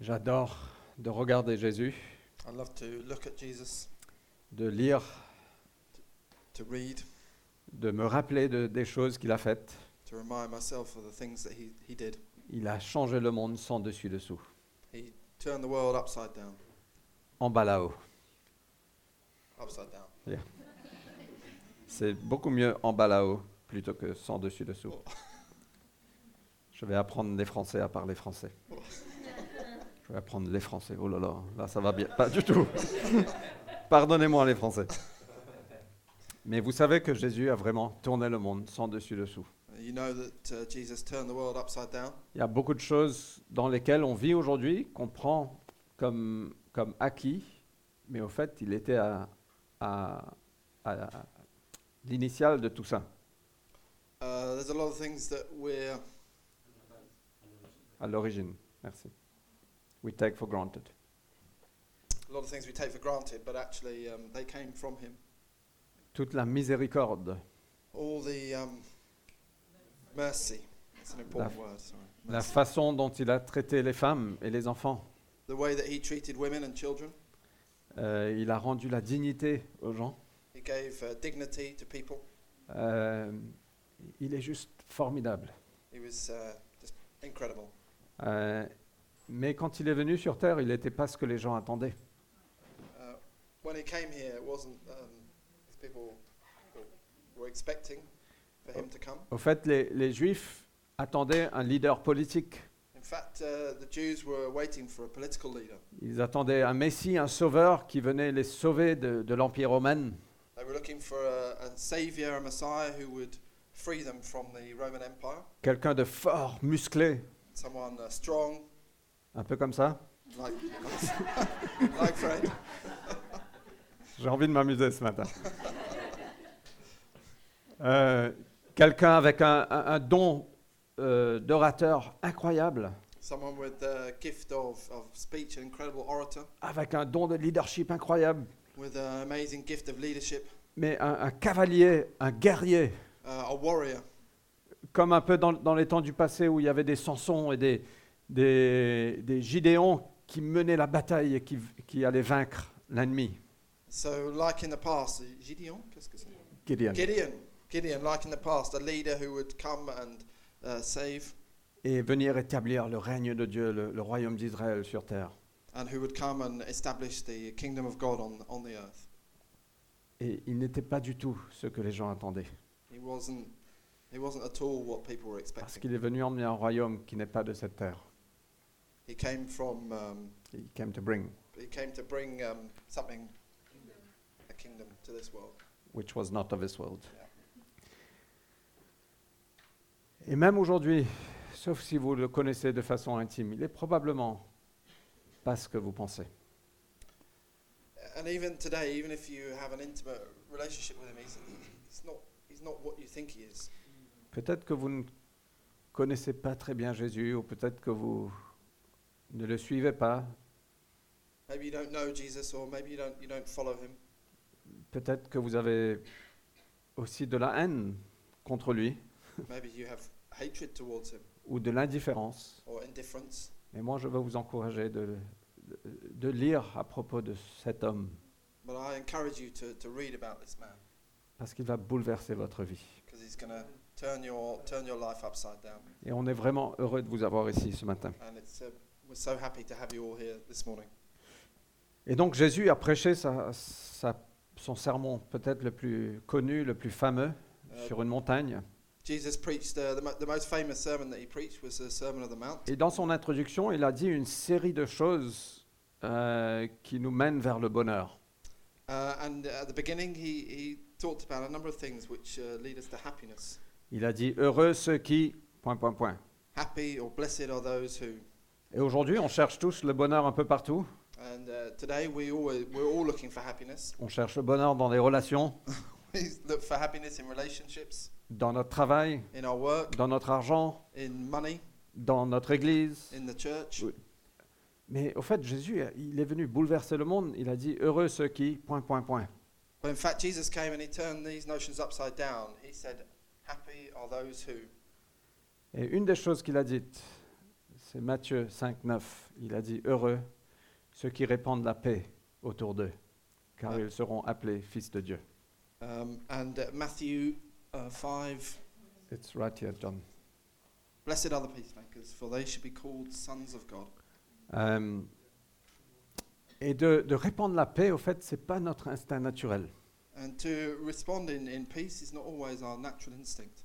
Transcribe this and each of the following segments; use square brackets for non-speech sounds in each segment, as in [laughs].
J'adore de regarder Jésus, I love to look at Jesus, de lire, to read, de me rappeler de- des choses qu'il a faites. to remind myself of the things that he, he did. Il a changé le monde sans dessus-dessous, He turned the world upside down, en bas là-haut. upside down. C'est beaucoup mieux en bas là-haut plutôt que sans dessus-dessous. Je vais apprendre les Français à parler français. Je vais apprendre les Français. Oh là là, là ça va bien. Pas du tout. [laughs] Pardonnez-moi les Français. Mais vous savez que Jésus a vraiment tourné le monde sans. You know that uh, Jesus turned the world upside down? Il y a beaucoup de choses dans lesquelles on vit aujourd'hui qu'on prend comme, comme acquis, mais au fait, il était à, à- de tout ça, Uh, there's a lot of things that we're à l'origine. Merci. We take for granted. a lot of things we take for granted, but actually um, they came from him. Toute la miséricorde, All the um, mercy. It's an important word. Sorry. la Mercy. façon dont il a traité les femmes et les enfants. The way that he treated women and children. Euh, il a rendu la dignité aux gens. He gave uh, dignity to people. Euh, il est juste formidable. He was uh, just incredible. Euh, mais quand il est venu sur Terre, il n'était pas ce que les gens attendaient. When he came here, it wasn't as people were expecting for him to come. Au fait, les, les Juifs attendaient un leader politique. In fact, uh, the Jews were waiting for a political leader. Ils attendaient un Messie, un sauveur qui venait les sauver de, de l'Empire romain. They were looking for a, a savior, a Messiah who would free them from the Roman Empire. Quelqu'un de fort, musclé, Someone uh, strong, un peu comme ça. like, like Fred. J'ai envie de m'amuser ce matin. Euh, Quelqu'un avec un, un- un don euh, d'orateur incroyable, Someone with the gift of, of speech, an incredible orator, avec un don de leadership incroyable, with an amazing gift of leadership, mais un, un cavalier, un guerrier, uh, a warrior. comme un peu dans, dans les temps du passé où il y avait des Samsons et des, des, des Gideons qui menaient la bataille et qui, qui allaient vaincre l'ennemi. So, like in the past, Gideon, qu'est-ce que c'est? Gideon. Gideon, Gideon, like in the past, a leader who would come and uh, save, Et venir établir le règne de Dieu, le, le royaume d'Israël sur terre. and who would come and establish the kingdom of God on on the earth. Et il n'était pas du tout ce que les gens attendaient. He wasn't. He wasn't at all what people were Parce expecting. qu'il est venu emmener un royaume qui n'est pas de cette terre. He came from. Um, He came to bring, he came to bring um, something, a kingdom to this world. which was not of this world. Yeah. Et même aujourd'hui, sauf si vous le connaissez de façon intime, il est probablement pas ce que vous pensez. And even today, even if you have an intimate relationship with him, he's, he's not. He's not what you think he is. Peut-être que vous ne connaissez pas très bien Jésus, ou peut-être que vous ne le suivez pas, Maybe you don't know Jesus, or maybe you don't. You don't follow him. peut-être que vous avez aussi de la haine contre lui, maybe you have hatred towards him ou de l'indifférence. or indifference. Mais moi, je veux vous encourager de, de, de lire à propos de cet homme, But I encourage you to, to read about this man parce qu'il va bouleverser votre vie. because he's going to turn your turn your life upside down. Et on est vraiment heureux de vous avoir ici ce matin. And it's we're so happy to have you all here this morning. Et donc Jésus a prêché sa- sa- son sermon peut-être le plus connu, le plus fameux, Uh, sur une montagne. Jesus preached uh, the, mo- the most famous sermon that he preached was the Sermon of the Mount. Et dans son introduction, il a dit une série de choses euh, qui nous mènent vers le bonheur. Uh, and at the beginning, he, he talked about a number of things which uh, lead us to happiness. Il a dit heureux ceux qui... Point, point, point. Happy or blessed are those who. Et aujourd'hui, on cherche tous le bonheur un peu partout. And uh, today, we all, we're all looking for happiness. On cherche le bonheur dans les relations, [laughs] We look for happiness in relationships, dans notre travail, in our work, dans notre argent, in money, dans notre église. in the church. Oui. Mais au fait, Jésus, il est venu bouleverser le monde. Il a dit heureux ceux qui... Point, point, point. But in fact, Jesus came and he turned these notions upside down. He said, Happy are those who. Et une des choses qu'il a dites, C'est Matthieu 5, 9. Il a dit Heureux ceux qui répandent la paix autour d'eux, car Ouais. ils seront appelés fils de Dieu. Um, and uh, Matthew uh, 5 It's right here, John. Blessed are the peacemakers, for they should be called sons of God. Euh, et de, de répandre la paix, au fait, c'est pas notre instinct naturel. And to respond in, in peace is not always our natural instinct.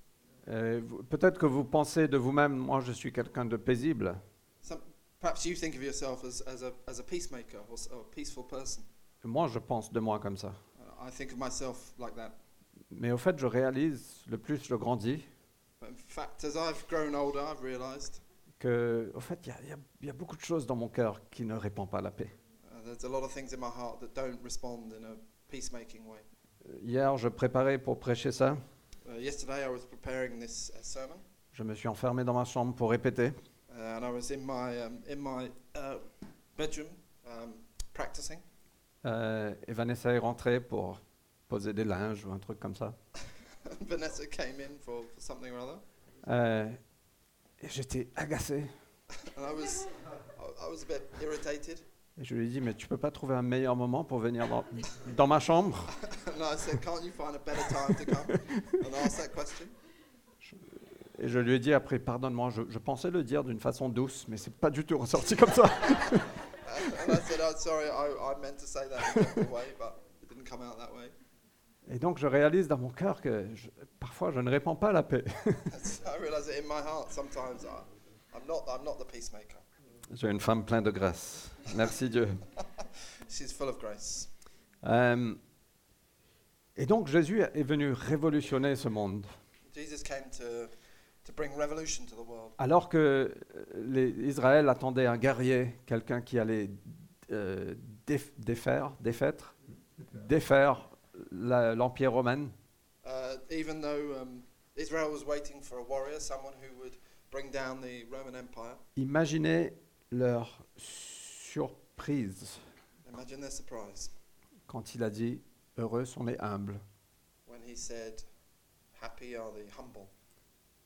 Euh, Peut-être que vous pensez de vous-même, moi je suis quelqu'un de paisible. Some, perhaps you think of yourself as, as, a, as a peacemaker or, s- or a peaceful person. Moi je pense de moi comme ça. I think of myself like that. Mais au fait, je réalise, le plus je grandis, But in fact, as I've grown older, I've realized que, au fait, il y a- y, y beaucoup de choses dans mon cœur qui ne répandent pas la paix. uh, there's a lot of things in my heart that don't respond in a peacemaking way. Euh, Hier, je préparais pour prêcher ça. Uh, yesterday, I was preparing this uh, sermon, Je me suis enfermé dans ma chambre pour répéter. uh, and I was in my, um, in my uh, bedroom um, practicing. Euh, et Vanessa est rentrée pour poser des linges ou un truc comme ça. [laughs] Vanessa came in for, for something or other, Euh, et j'étais agacé. [laughs] and I was, I was a bit irritated. Et je lui ai dit, mais tu peux pas trouver un meilleur moment pour venir dans, dans ma chambre? [laughs] And I said, Can't you find a better time to come and ask that question? Et je lui ai dit après, pardonne-moi, je, je pensais le dire d'une façon douce, mais c'est pas du tout ressorti comme ça. [laughs] And I said, oh, sorry, I, I meant to say that in a gentle way, but it didn't come out that way. Et donc je réalise dans mon cœur que je- parfois je ne répands pas la paix. And [laughs] so I realize that in my heart, sometimes I, I'm, not, I'm not the peacemaker. J'ai une femme pleine de grâce. Merci Dieu. [laughs] She's full of grace. Euh, et donc Jésus est venu révolutionner ce monde. Jesus came to, to bring revolution to the world. Alors que euh, les, Israël attendait un guerrier, quelqu'un qui allait euh, déf- défaire, défaître, défaire la- l'Empire romain, Uh, even though um, Israel was waiting for a warrior, someone who would bring down the Roman Empire, imaginez leur surprise imagine their surprise quand il a dit Heureux sont les humbles, when he said, Happy are the humble,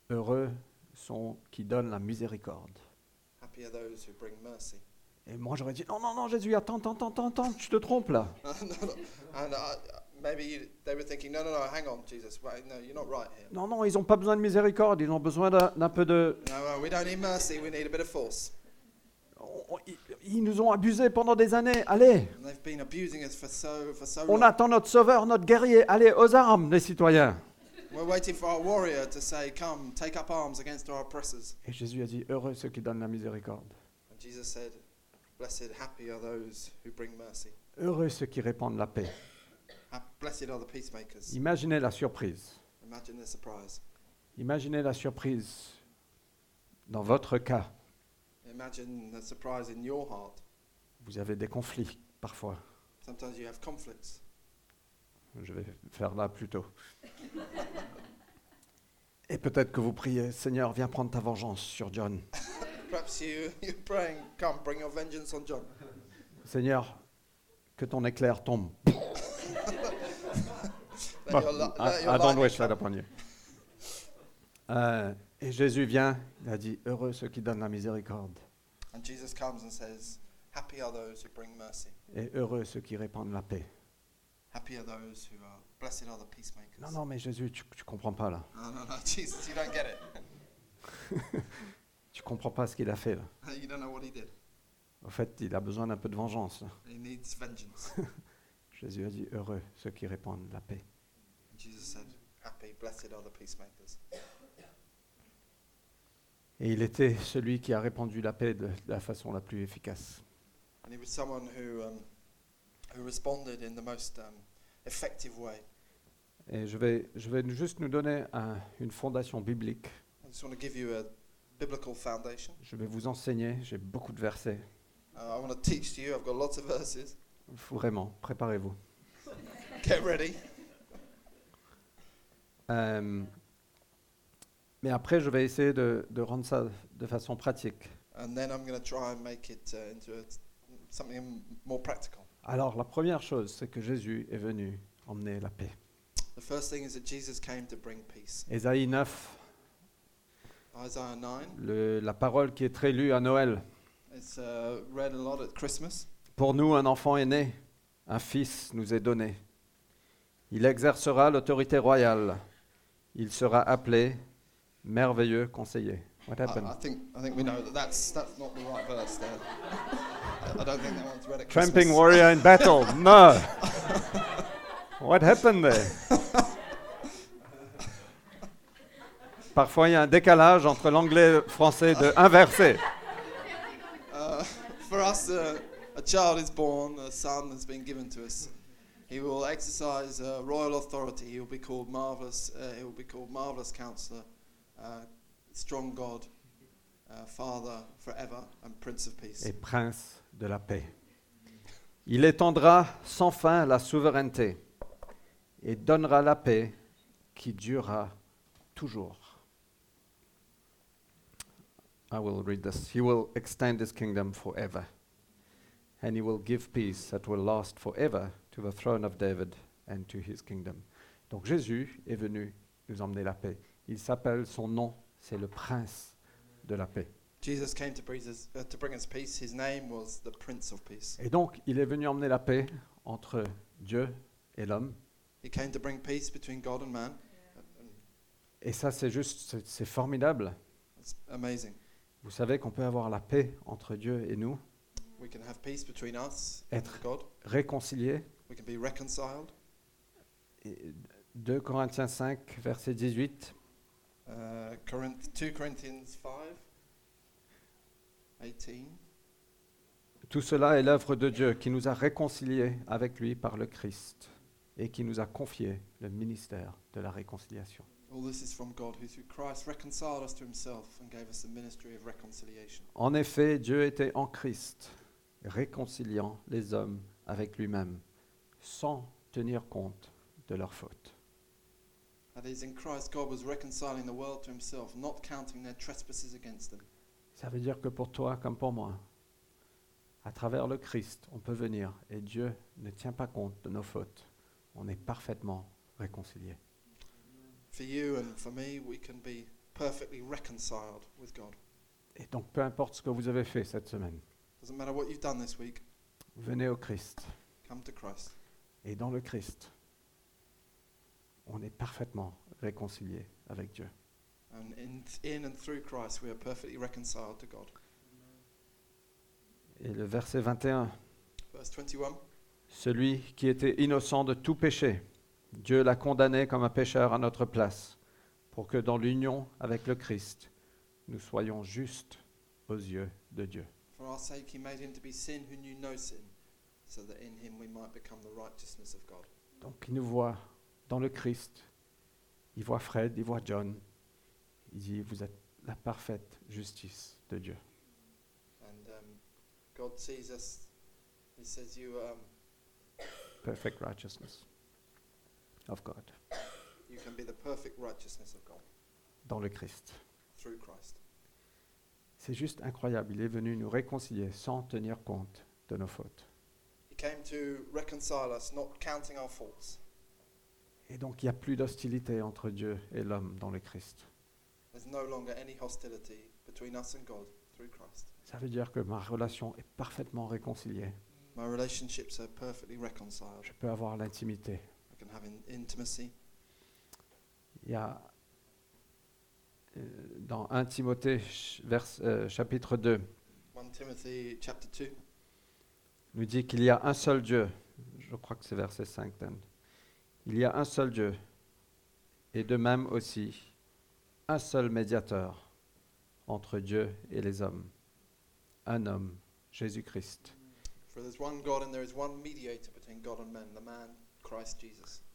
heureux sont qui donnent la miséricorde. happy are those who bring mercy. Et moi j'aurais dit Non, non, non, Jésus, attends, attends, attends, attends, tu te trompes là. [laughs] No, no. and uh, maybe you, they were thinking, no, no, no, hang on, Jesus, wait, no, you're not right here. Non, non, ils n'ont pas besoin de miséricorde, ils ont besoin d'un d'un peu de. No, uh, we don't need mercy, we need a bit of force. Ils- nous ont abusés pendant des années. Allez, And they've been abusing us for so for so on attend notre sauveur, notre guerrier. Allez, aux armes, les citoyens. We're waiting for our warrior to say, Come, take up arms against our oppressors. Et Jésus a dit Heureux ceux qui donnent la miséricorde. And Jesus said, Blessed, happy are those who bring mercy. Heureux ceux qui répandent la paix. Ha- Blessed are the peacemakers. Imaginez la surprise. Imagine their surprise. Imaginez la surprise dans votre cas. Imagine the surprise in your heart. Vous avez des conflits parfois. Sometimes you have conflicts. Je vais faire là plutôt. Et peut-être que vous priez Seigneur, viens prendre ta vengeance sur John. Perhaps you, you're praying, Come, bring your vengeance on John. Seigneur, que ton éclair tombe. [laughs] Don't lightning wish that come. upon you. Euh, et Jésus vient, il a dit Heureux ceux qui donnent la miséricorde, And Jesus comes and says, Happy are those who bring mercy. et heureux ceux qui répandent la paix. Happy are those who are, blessed are the peacemakers. Non, non, mais Jésus, tu, tu comprends pas là. No, no, no, [laughs] Jesus, you don't get it. [laughs] Tu comprends pas ce qu'il a fait là. [laughs] You don't know what he did. Au fait, il a besoin d'un peu de vengeance. là. He needs vengeance. Jésus a dit Heureux ceux qui répandent la paix. Jesus said, Happy, blessed are the peacemakers. Et il était celui qui a répandu la paix de la façon la plus efficace. And he was someone who, um, who responded in the most um, effective way. Et je vais, je vais juste nous donner un- une fondation biblique. I just want to give you a biblical foundation. Je vais vous enseigner, j'ai beaucoup de versets. Uh, I want to teach to you. I've got lots of verses. Vraiment, préparez-vous. [laughs] Get ready. Euh, mais après, je vais essayer de, de rendre ça de façon pratique. And then I'm going to try and make it uh, into a, something m- more practical. Alors, la première chose, c'est que Jésus est venu emmener la paix. The first thing is that Jesus came to bring peace. Ésaïe 9, Isaiah 9. le- la parole qui est très lue à Noël. It's uh, read a lot at Christmas. Pour nous, un enfant est né, un fils nous est donné. Il exercera l'autorité royale. Il sera appelé merveilleux conseiller. What I, happened? I think I think we know that that's that's not the right verse there. I, I don't think that one's read at Tramping Christmas. warrior in battle. [laughs] No. What happened there? Parfois, il y a un décalage entre l'anglais et le français de inversé. Uh, for us, uh, a child is born, a son has been given to us. He will exercise uh, royal authority. He will be called marvelous. Uh, he will be called marvelous counselor, strong God, uh, Father forever, and Prince of Peace. et prince de la paix. Il étendra sans fin la souveraineté et donnera la paix qui durera toujours. I will read this. He will extend his kingdom forever, and he will give peace that will last forever to the throne of David and to his kingdom. Donc Jésus est venu nous emmener la paix. Il s'appelle, son nom, c'est le prince de la paix. Jesus came to bring, us, uh, to bring us peace. His name was the Prince of Peace. Et donc, il est venu emmener la paix entre Dieu et l'homme. He came to bring peace between God and man. And Et ça, c'est juste, c'est- formidable. It's amazing. Vous savez qu'on peut avoir la paix entre Dieu et nous, We can have peace between us and Être. God. réconciliés. We can be reconciled. Et 2 Corinthiens 5, verset 18. Uh, Corinth, 2 Corinthians 5, 18. Tout cela est l'œuvre de Dieu qui nous a réconciliés avec lui par le Christ et qui nous a confié le ministère de la réconciliation. En effet, Dieu était en Christ, réconciliant les hommes avec lui-même, sans tenir compte de leurs fautes. That is, in Christ, God was reconciling the world to himself, not counting their trespasses against them. Ça veut dire que pour toi comme pour moi, à travers le Christ, on peut venir et Dieu ne tient pas compte de nos fautes. On est parfaitement réconciliés. For you and for me, we can be perfectly reconciled with God. Et donc peu importe ce que vous avez fait cette semaine, Doesn't matter what you've done this week, venez au Christ. come to Christ. Et dans le Christ, on est parfaitement réconciliés avec Dieu. And in, in and through Christ, we are perfectly reconciled to God. Et le verset 21, Verse 21. celui qui était innocent de tout péché, Dieu l'a condamné comme un pécheur à notre place, pour que dans l'union avec le Christ, nous soyons justes aux yeux de Dieu. For our sake, he made him to be sin who knew no sin, so that in him we might become the righteousness of God. Donc il nous voit dans le Christ, il voit Fred, il voit John, il dit, vous êtes la parfaite justice de Dieu. And um, God sees us. He says, "You, um, Perfect righteousness of God, you can be the perfect righteousness of God dans le Christ. through Christ." C'est juste incroyable, il est venu nous réconcilier sans tenir compte de nos fautes. He came to reconcile us, not counting our faults. Et donc il n'y a plus d'hostilité entre Dieu et l'homme dans le Christ. There's no longer any hostility between us and God through Christ. Ça veut dire que ma relation est parfaitement réconciliée. My relationships are perfectly reconciled. Je peux avoir l'intimité. I can have in- intimacy. Il y a euh, dans 1 Timothée vers- euh, chapitre 2, 1 Timothy chapter 2. nous dit qu'il y a un seul Dieu. Je crois que c'est verset 5. Dan. Il y a un seul Dieu. Et de même aussi, un seul médiateur entre Dieu et les hommes. Un homme, Jésus-Christ.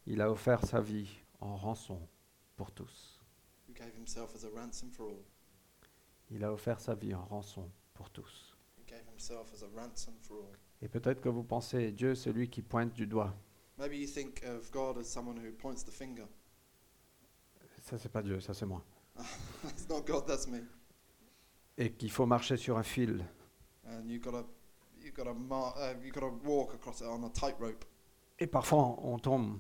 Il a offert sa vie en rançon pour tous. who gave himself as a ransom for all. Il a offert sa vie en rançon pour tous. Et peut-être que vous pensez, Dieu, celui qui pointe du doigt. Maybe you think of God as someone who points the finger. Ça, c'est pas Dieu, ça, c'est moi. [laughs] it's not God, that's me. Et qu'il faut marcher sur un fil. And you've got to, you've got to, mar- uh, walk across it on a tightrope. Et parfois, on tombe.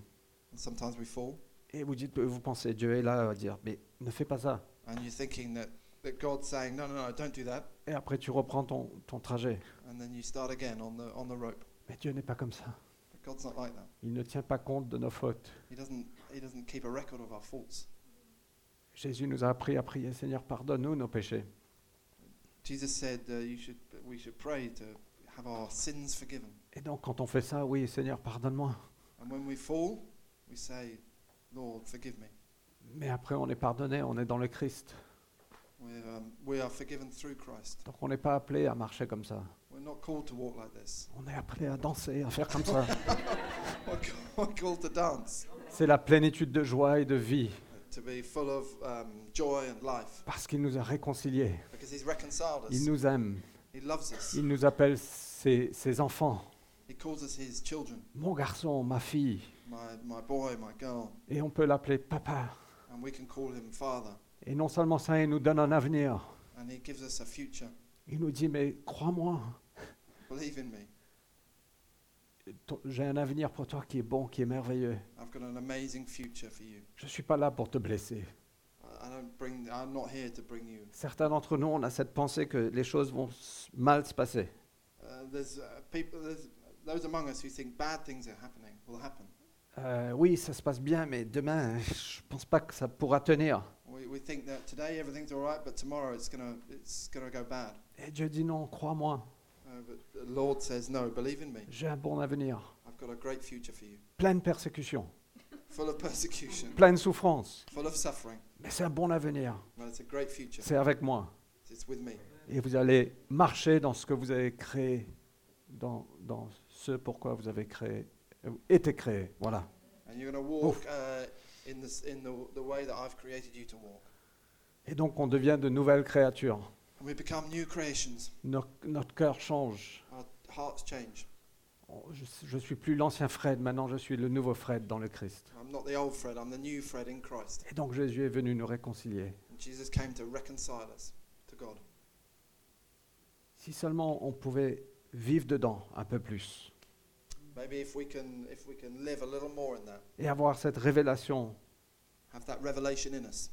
And sometimes we fall. Et vous dites, vous pensez, Dieu est là à dire, mais ne fais pas ça. And you're thinking that that God's saying, no, no, no, don't do that. et après tu reprends ton, ton trajet. And then you start again on the, on the rope. Mais Dieu n'est pas comme ça. But God's not like that. Il ne tient pas compte de nos fautes. He doesn't, he doesn't keep a record of our faults. Jésus nous a appris à prier, Seigneur, pardonne-nous nos péchés. Jesus said uh, you should, we should pray to have our sins forgiven. Et donc quand on fait ça, oui, Seigneur, pardonne-moi. And when we fall, we say, Lord, forgive me. Mais après, on est pardonné, on est dans le Christ. We're, um, we are forgiven through Christ. Donc on n'est pas appelé à marcher comme ça. We're not called to walk like this. On est appelé à danser, à faire comme ça. [laughs] Called to dance, C'est la plénitude de joie et de vie, to be full of um, joy and life, parce qu'il nous a réconciliés. because He's reconciled Il us. nous aime. He loves us. Il nous appelle ses, ses enfants. He calls us His children, Mon garçon, ma fille. my, my boy, my girl, Et on peut l'appeler papa. and we can call Him Father. Et non seulement ça, il nous donne un avenir. And He gives us a future. Il nous dit, mais crois-moi, Believe in me. ton- j'ai un avenir pour toi qui est bon, qui est merveilleux. I've got an amazing future for you. Je ne suis pas là pour te blesser. I I don't bring. I'm not here to bring you. Certains d'entre nous, on a cette pensée que les choses vont mal se passer. Uh, there's uh, people. There's those among us who think bad things are happening. Will happen. Euh, oui, ça se passe bien, mais demain, je ne pense pas que ça pourra tenir. We, we think that today everything's all right, but tomorrow it's gonna it's gonna go bad. Et Dieu dit non, crois-moi, Uh, but the Lord says, no, believe in me. j'ai un bon avenir. I've got a great future for you, Pleine persécution, full of persecution, pleine souffrance, full of suffering, mais c'est un bon avenir. C'est avec moi. It's with me, Et vous allez marcher dans ce que vous avez créé, dans, dans ce pourquoi vous avez créé, euh, été créé. Voilà. and you're gonna walk in this in the, the way that I've created you to walk. Et donc on devient de nouvelles créatures. And we become new creations. Nos- notre cœur change. Our hearts change. Oh, Je ne suis plus l'ancien Fred, maintenant je suis le nouveau Fred dans le Christ. I'm not the old Fred. I'm the new Fred in Christ. Et donc Jésus est venu nous réconcilier. And Jesus came to reconcile us to God. Si seulement on pouvait vivre dedans un peu plus Maybe if we can if we can live a little more in that, et avoir cette révélation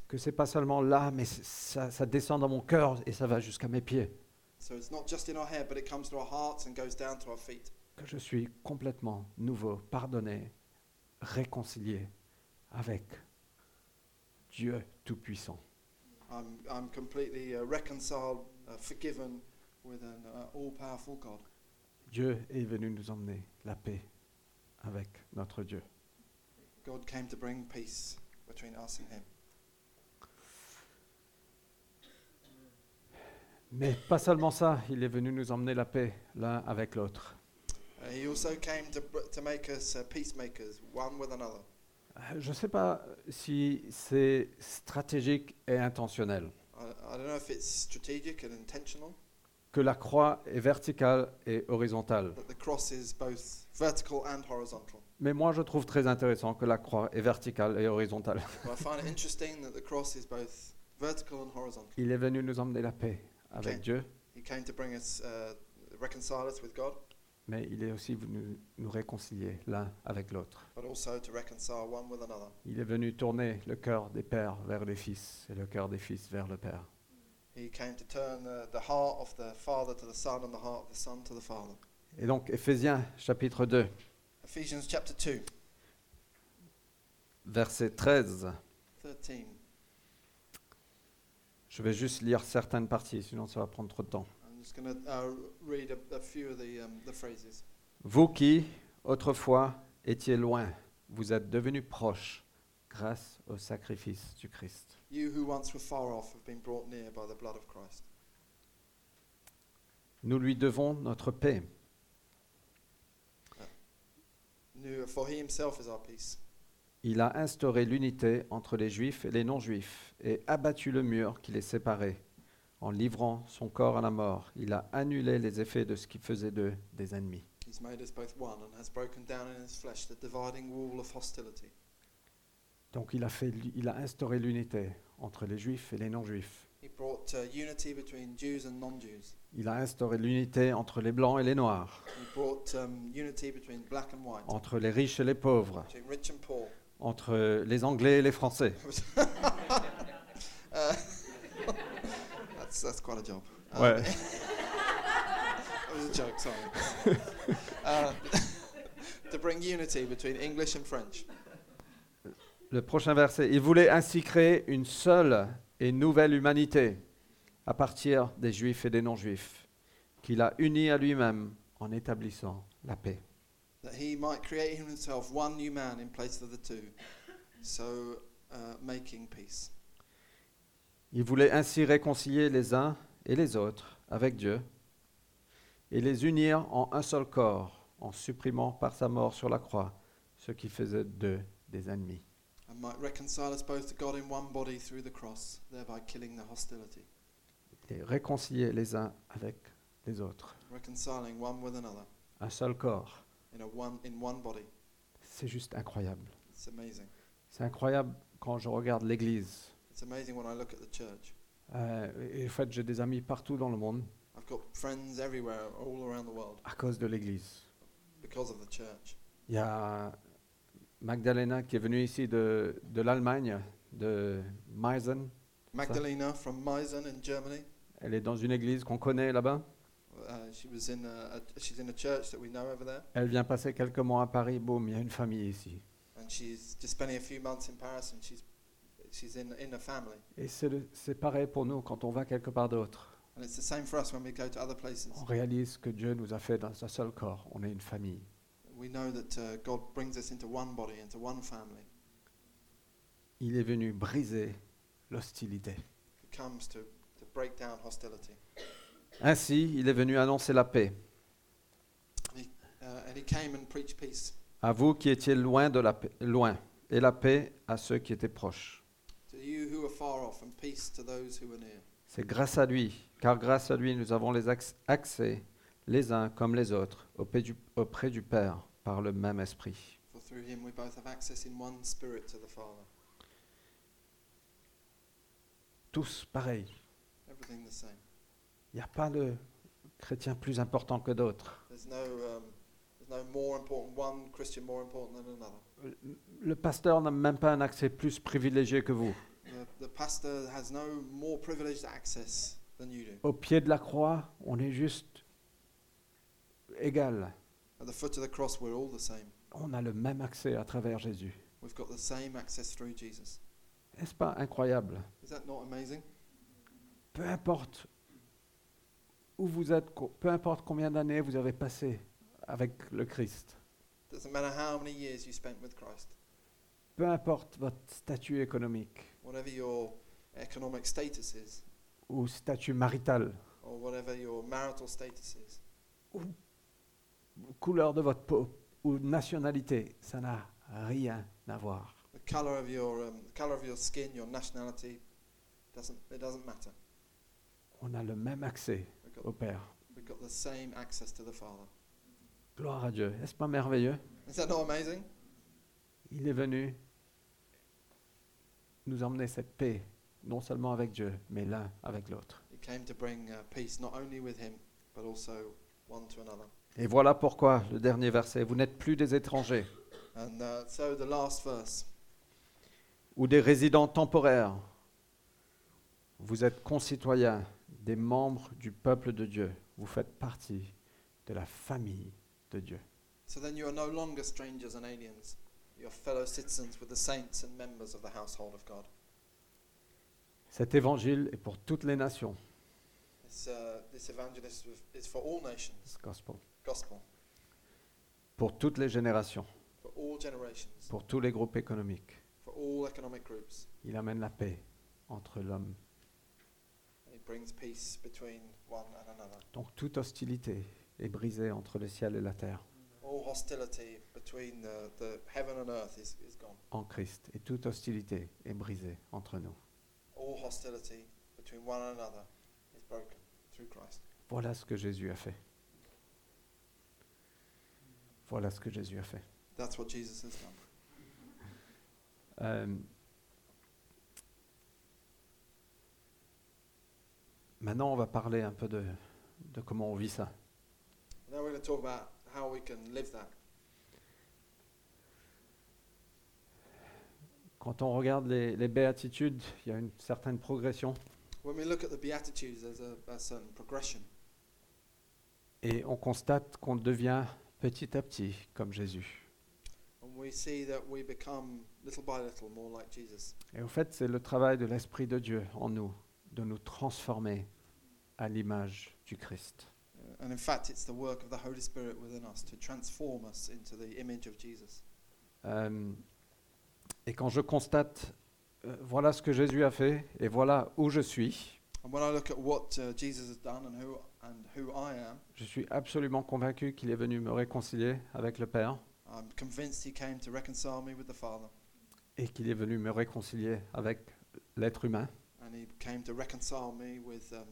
que c'est pas seulement là, mais ça, ça descend dans mon cœur et ça va jusqu'à mes pieds. So it's not just in our head, but it comes to our hearts and goes down to our feet. Que je suis complètement nouveau, pardonné, réconcilié avec Dieu Tout-Puissant. I'm, I'm completely uh, reconciled, uh, forgiven with an uh, all-powerful God. Dieu est venu nous emmener la paix avec notre Dieu. God came to bring peace between us and Him. Mais pas seulement ça, il est venu nous emmener la paix l'un avec l'autre. Uh, he also came to, br- to make us uh, peacemakers, one with another. Euh, Je ne sais pas si c'est stratégique et intentionnel, I, I don't know if it's strategic and intentional, que la croix est verticale et horizontale. but the cross is both vertical and horizontal. Mais moi, je trouve très intéressant que la croix est verticale et horizontale. Il est venu nous emmener la paix avec. Dieu, He came to bring us, uh, reconcile us with God, mais il est aussi venu nous réconcilier l'un avec l'autre. but also to reconcile one with another. Il est venu tourner le cœur des pères vers les fils et le cœur des fils vers le Père. Et donc, Éphésiens chapitre 2, Ephesians chapter 2, verset 13. 13. Je vais juste lire certaines parties, sinon ça va prendre trop de temps. To uh, read a, a few of the, um, the phrases. Vous qui, autrefois, étiez loin, vous êtes devenus proches grâce au sacrifice du Christ. You who once were far off have been brought near by the blood of Christ. Nous lui devons notre paix. Knew- For he himself is our peace. Il a instauré l'unité entre les juifs et les non-juifs et abattu le mur qui les séparait. En livrant son corps à la mort, il a annulé les effets de ce qui faisait d'eux des ennemis. He's made us both one and has broken down in his flesh the dividing wall of hostility. Donc il a, fait, il a instauré l'unité entre les juifs et les non-juifs. He brought uh, unity between Jews and non-Jews. Il a instauré l'unité entre les blancs et les noirs, He brought um, unity between black and white, entre les riches et les pauvres, between rich and poor. entre les Anglais et les Français. [laughs] [laughs] That's, that's quite a job. Ouais. [laughs] that was a joke, sorry. to bring unity between English and French. Le prochain verset. Il voulait ainsi créer une seule et nouvelle humanité à partir des juifs et des non-juifs, qu'il a unis à lui-même en établissant la paix. that he might create in himself one new man in place of the two, so uh, making peace. Il voulait ainsi réconcilier les uns et les autres avec Dieu et les unir en un seul corps en supprimant par sa mort sur la croix ce qui faisait d'eux des ennemis. Might reconcile us both to God in one body through the cross, thereby killing the hostility. Et réconcilier les uns avec les autres. Reconciling one with another Un seul corps. in, a one, in one body. C'est juste incroyable. It's amazing. C'est incroyable quand je regarde l'Église. It's amazing when I look at the church. Euh, et en fait, j'ai des amis partout dans le monde I've got friends everywhere, all around the world, à cause de l'Église. because of the church. Il y a Magdalena qui est venue ici de, de l'Allemagne, de Meissen. Magdalena from Meissen in Germany. Elle est dans une église qu'on connaît là-bas. She was in a, a, she's in a church that we know over there, Elle vient passer quelques mois à Paris. Boum, il y a une famille ici. and she's just spending a few months in Paris, and she's she's in in a family. Et c'est pareil pour nous quand on va quelque part d'autre. And it's the same for us when we go to other places. On réalise que Dieu nous a fait dans un seul corps. On est une famille. We know that uh, God brings us into one body, into one family. Il est venu briser l'hostilité. He comes to, to break down hostility. Ainsi, il est venu annoncer la paix Uh, and he came and preached peace à vous qui étiez loin de la paix, loin, et la paix à ceux qui étaient proches. C'est grâce à lui, car grâce à lui, nous avons les acc- accès, les uns comme les autres, auprès du, auprès du Père, par le même esprit. For through him we both have access in one spirit to the Father. Tous pareils. Everything the same. Il n'y a pas de chrétien plus important que d'autres. There's no, there's no more important one Christian more important than another. Le pasteur n'a même pas un accès plus privilégié que vous. The, the pastor has no more privileged access than you do. Au pied de la croix, on est juste égal. At the foot of the cross, we're all the same. On a le même accès à travers Jésus. We've got the same access through Jesus. N'est-ce pas incroyable? Is that not amazing? Peu importe où vous êtes, peu importe combien d'années vous avez passé avec le Christ, Doesn't matter how many years you spent with Christ, peu importe votre statut économique whatever your economic status is, ou statut marital, or whatever your marital status is, couleur de votre peau ou nationalité, ça n'a rien à voir. the color of your um, the color of your skin, your nationality, doesn't it doesn't matter. On a le même accès got, au Père. we've got the same access to the Father. Gloire à Dieu. Est-ce pas merveilleux? Is that not amazing? Il est venu nous emmener cette paix, non seulement avec Dieu, mais l'un avec l'autre. He came to bring uh, peace not only with him, but also one to another. Et voilà pourquoi, le dernier verset, vous n'êtes plus des étrangers And uh, so the last verse, ou des résidents temporaires. Vous êtes concitoyens, des membres du peuple de Dieu. Vous faites partie de la famille de Dieu. so then you are no longer strangers and aliens. You're fellow citizens with the saints and members of the household of God. Cet évangile est pour toutes les nations. This, uh, this evangelist is for all nations, gospel. Gospel, Pour toutes les générations, for all generations, pour tous les groupes économiques. for all economic groups. Il amène la paix entre l'homme. And he brings peace between one and another. Donc toute hostilité est brisée entre le ciel et la terre All hostility between the, the heaven and earth is, is gone. en Christ. Et toute hostilité est brisée entre nous. All hostility between one and another is broken through Christ. Voilà ce que Jésus a fait. Voilà ce que Jésus a fait. That's what Jesus has done. Euh, maintenant, on va parler un peu de, de comment on vit ça. Now we're going to talk about how we can live that. Quand on regarde les, les béatitudes, il y a une certaine progression. When we look at the Beatitudes, there's a, a certain progression. Et on constate qu'on devient petit à petit comme Jésus. And we see that we become, little by little, more like Jesus. Et au fait, c'est le travail de l'Esprit de Dieu en nous, de nous transformer à l'image du Christ. Uh, And in fact, it's the work of the Holy Spirit within us to transform us into the image of Jesus. Euh, et quand je constate, euh, voilà ce que Jésus a fait et voilà où je suis, And when I look at what Jesus has done and who, and who I am, je suis absolument convaincu qu'il est venu me réconcilier avec le Père I'm convinced he came to reconcile me with the Father, et qu'il est venu me réconcilier avec l'être humain. and he came to reconcile me with, um.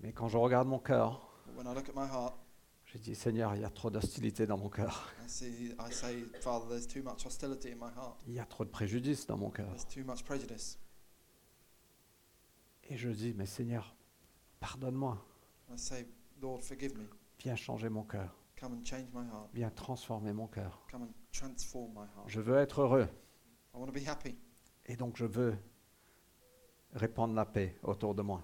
Mais quand je regarde mon cœur, But when I look at my heart, je dis Seigneur, il y a trop d'hostilité dans mon cœur. I see, I say, Father, there's too much hostility in my heart. Il y a trop de préjudice dans mon cœur. There's too much prejudice. Et je dis, mais Seigneur, pardonne-moi. Viens changer mon cœur. Viens transformer mon cœur. Je veux être heureux. I want to be happy. Et donc je veux répandre la paix autour de moi.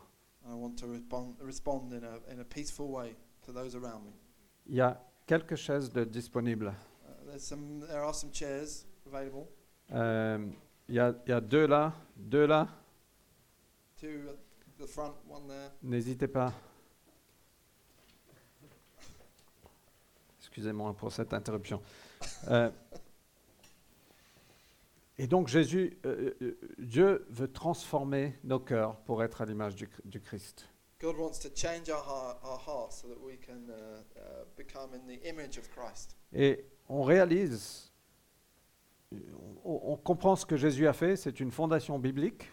Il y a quelques chaises de disponibles. Uh. Euh, il, y a, il y a deux là, deux là. Two at the front, one there. N'hésitez pas. Excusez-moi pour cette interruption. Euh, et donc Jésus, euh, euh, Dieu veut transformer nos cœurs pour être à l'image du, du Christ. God wants to change our, heart, our hearts so that we can become in the image of Christ. Et on réalise, on, on comprend ce que Jésus a fait, c'est une fondation biblique,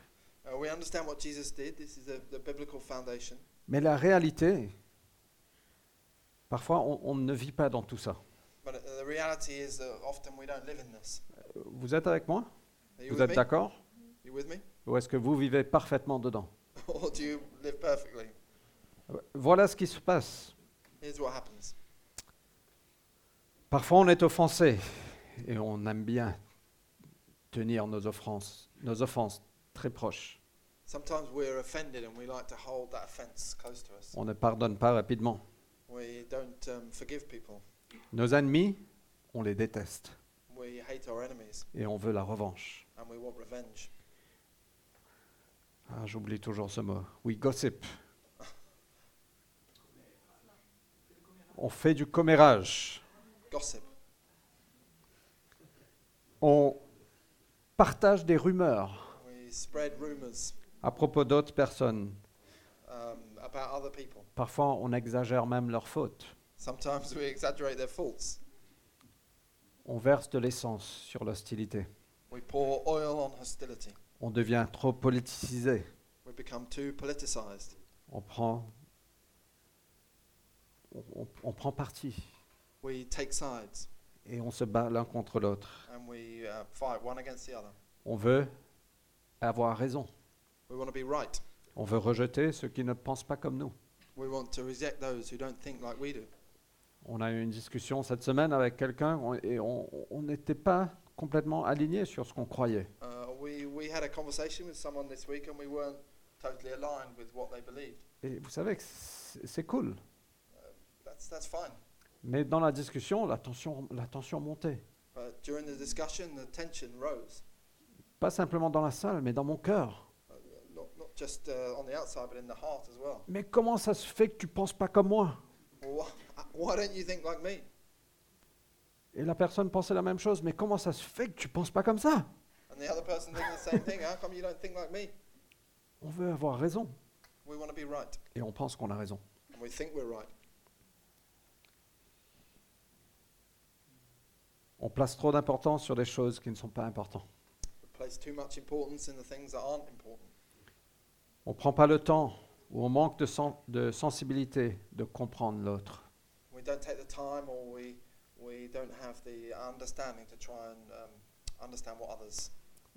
we understand what Jesus did. This is the biblical foundation. mais la réalité, parfois on, on ne vit pas dans tout ça. But uh, the reality is that often we don't live in this. Vous êtes avec moi? Are you Vous with êtes me? d'accord? You with me? Ou est-ce que vous vivez parfaitement dedans? [laughs] Or do you live perfectly? Voilà ce qui se passe. Here's what happens. Parfois on est offensé et on aime bien tenir nos offenses, nos offenses très proches. On ne pardonne pas rapidement. We don't um, forgive people. Nos ennemis, on les déteste We hate our enemies et on veut la revanche. and we want revenge. Ah, J'oublie toujours ce mot. Oui, gossip. On fait du commérage. Gossip. On partage des rumeurs We spread rumors à propos d'autres personnes. um, about other people. Parfois, on exagère même leurs fautes. Sometimes we exaggerate their faults. On verse de l'essence sur l'hostilité. We pour oil on hostility. On devient trop politisé. We become too politicized. On prend, on, prend parti We take sides et on se bat l'un contre l'autre. and we uh, fight one against the other. On veut avoir raison. We want to be right. On veut rejeter ceux qui ne pensent pas comme nous. We want to reject those who don't think like we do. On a eu une discussion cette semaine avec quelqu'un et on n'était pas complètement alignés sur ce qu'on croyait. Uh, we, we had a conversation with someone this week and we weren't totally aligned with what they believed. Et vous savez que c'est cool. That's, that's fine. Mais dans la discussion, la tension, la tension montait. But during the discussion, the tension rose. Pas simplement dans la salle, mais dans mon cœur. Just uh, on the outside, but in the heart as well. Mais comment ça se fait que tu penses pas comme moi? Why don't you think like me? Et la personne pensait la même chose. Mais comment ça se fait que tu penses pas comme ça? And the other person thinking the same thing. How come you don't think like me? On veut avoir raison. We want to be right. Et on pense qu'on a raison. And we think we're right. On place trop d'importance sur des choses qui ne sont pas importantes. We place too much importance in the things that aren't important. On ne prend pas le temps ou on manque de, sen- de sensibilité de comprendre l'autre. Um.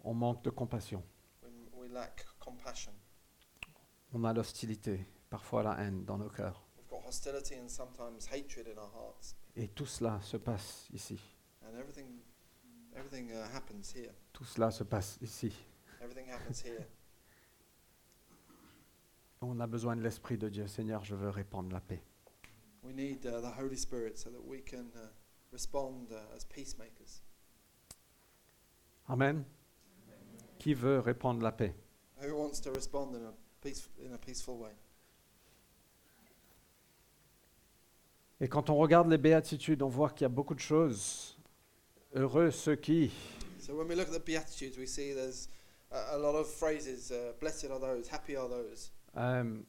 On manque de compassion. We, we lack compassion. On a l'hostilité, parfois la haine dans nos cœurs. We've got hostility and sometimes hatred in our hearts. Et tout cela se passe ici. And everything, everything uh, happens here. Tout cela se passe ici. Everything happens here. [laughs] On a besoin de l'Esprit de Dieu. Seigneur, je veux répandre la paix. We need uh, the Holy Spirit so that we can uh, respond uh, as peacemakers. Amen. Qui veut répandre la paix? Who wants to respond in a, peace, in a peaceful way? Et quand on regarde les béatitudes, on voit qu'il y a beaucoup de choses. Heureux ceux qui. So when we look at the Beatitudes, we see there's a, a lot of phrases. Uh, Blessed are those, happy are those. Euh,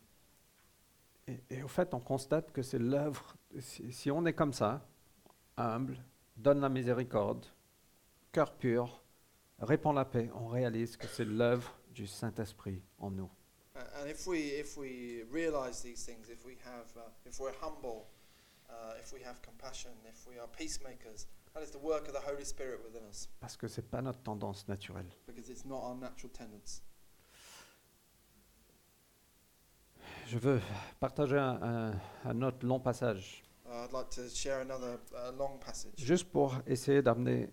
et, et au fait, on constate que c'est l'œuvre. Si, si on est comme ça, humble, donne la miséricorde, cœur pur, répand la paix, on réalise que c'est l'œuvre du Saint-Esprit en nous. Uh, and if we if we realize these things, if we have uh, if we're humble, uh, if we have compassion, if we are peacemakers, that is the work of the Holy Spirit within us, Parce que ce n'est pas notre tendance naturelle. because it's not our natural tendency. Je veux partager un, un- un autre long passage, Uh, I'd like to share another uh, long passage, juste pour essayer d'amener